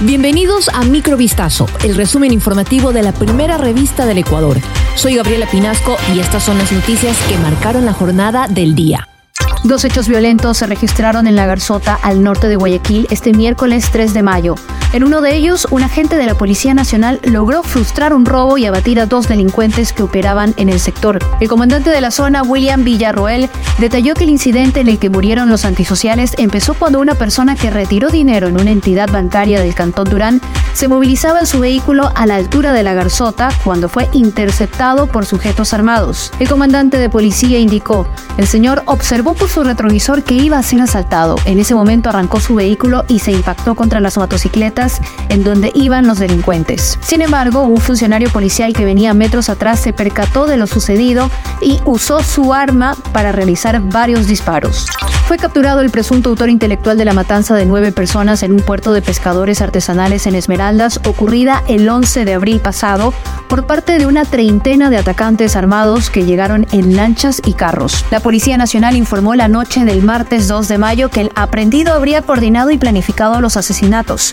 Bienvenidos a Microvistazo, el resumen informativo de la primera revista del Ecuador. Soy Gabriela Pinasco y estas son las noticias que marcaron la jornada del día. Dos hechos violentos se registraron en la Garzota, al norte de Guayaquil, este miércoles 3 de mayo. En uno de ellos, un agente de la Policía Nacional logró frustrar un robo y abatir a dos delincuentes que operaban en el sector. El comandante de la zona, William Villarroel, detalló que el incidente en el que murieron los antisociales empezó cuando una persona que retiró dinero en una entidad bancaria del Cantón Durán se movilizaba en su vehículo a la altura de la Garzota cuando fue interceptado por sujetos armados. El comandante de policía indicó, el señor observó por su retrovisor que iba a ser asaltado. En ese momento arrancó su vehículo y se impactó contra las motocicletas en donde iban los delincuentes. Sin embargo, un funcionario policial que venía metros atrás se percató de lo sucedido y usó su arma para realizar varios disparos. Fue capturado el presunto autor intelectual de la matanza de nueve personas en un puerto de pescadores artesanales en Esmeraldas ocurrida el 11 de abril pasado por parte de una treintena de atacantes armados que llegaron en lanchas y carros. La Policía Nacional informó la noche del martes 2 de mayo que el aprendido habría coordinado y planificado los asesinatos.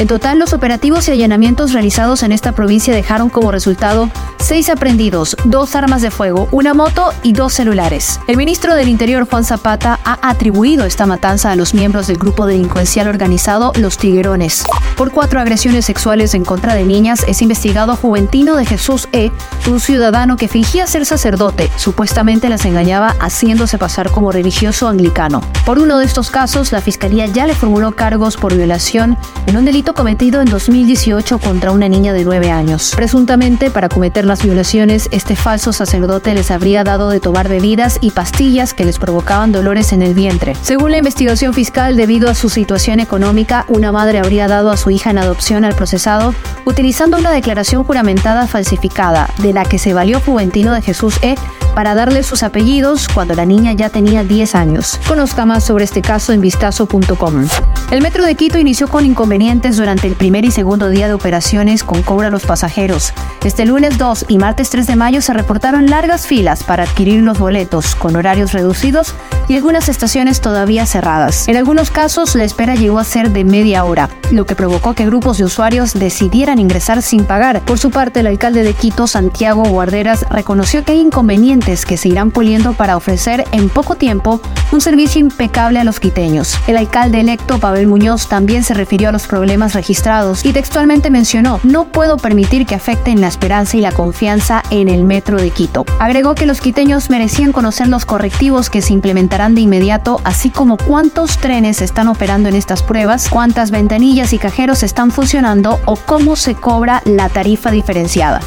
En total, los operativos y allanamientos realizados en esta provincia dejaron como resultado seis aprendidos, dos armas de fuego, una moto y dos celulares. El ministro del Interior, Juan Zapata, ha atribuido esta matanza a los miembros del grupo delincuencial organizado Los Tiguerones. Por cuatro agresiones sexuales en contra de niñas es investigado Juventino de Jesús E., un ciudadano que fingía ser sacerdote, supuestamente las engañaba haciéndose pasar como religioso anglicano. Por uno de estos casos, la fiscalía ya le formuló cargos por violación en un delito cometido en 2018 contra una niña de 9 años. Presuntamente, para cometer las violaciones, este falso sacerdote les habría dado de tomar bebidas y pastillas que les provocaban dolores en el vientre. Según la investigación fiscal, debido a su situación económica, una madre habría dado a su hija en adopción al procesado utilizando una declaración juramentada falsificada, de la que se valió Juventino de Jesús E para darle sus apellidos cuando la niña ya tenía 10 años. Conozca más sobre este caso en vistazo.com. El metro de Quito inició con inconvenientes durante el primer y segundo día de operaciones con cobra a los pasajeros. Este lunes 2 y martes 3 de mayo se reportaron largas filas para adquirir los boletos, con horarios reducidos y algunas estaciones todavía cerradas. En algunos casos, la espera llegó a ser de media hora, lo que provocó que grupos de usuarios decidieran ingresar sin pagar. Por su parte, el alcalde de Quito, Santiago Guarderas, reconoció que hay inconvenientes que se irán puliendo para ofrecer en poco tiempo un servicio impecable a los quiteños. El alcalde electo, Pavel Muñoz, también se refirió a los problemas registrados y textualmente mencionó, no puedo permitir que afecten la esperanza y la confianza en el metro de Quito. Agregó que los quiteños merecían conocer los correctivos que se implementarán de inmediato, así como cuántos trenes están operando en estas pruebas, cuántas ventanillas y cajeros están funcionando o cómo se cobra la tarifa diferenciada.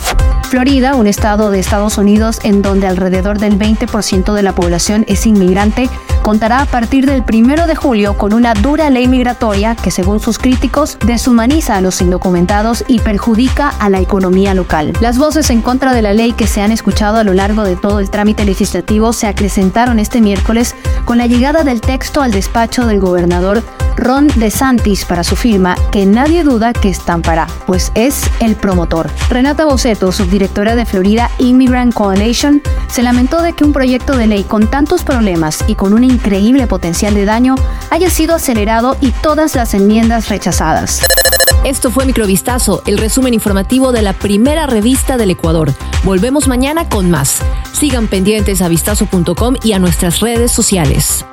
Florida, un estado de Estados Unidos en donde alrededor del 20% de la población es inmigrante, contará a partir del 1 de julio con una dura ley migratoria que, según sus críticos, deshumaniza a los indocumentados y perjudica a la economía local. Las voces en contra de la ley que se han escuchado a lo largo de todo el trámite legislativo se acrecentaron este miércoles con la llegada del texto al despacho del gobernador Ron DeSantis para su firma, que nadie duda que estampará, pues es el promotor. Renata Boceto, subdirectora de Florida Immigrant Coalition, se lamentó de que un proyecto de ley con tantos problemas y con un increíble potencial de daño haya sido acelerado y todas las enmiendas rechazadas. Esto fue Microvistazo, el resumen informativo de la primera revista del Ecuador. Volvemos mañana con más. Sigan pendientes a vistazo.com y a nuestras redes sociales.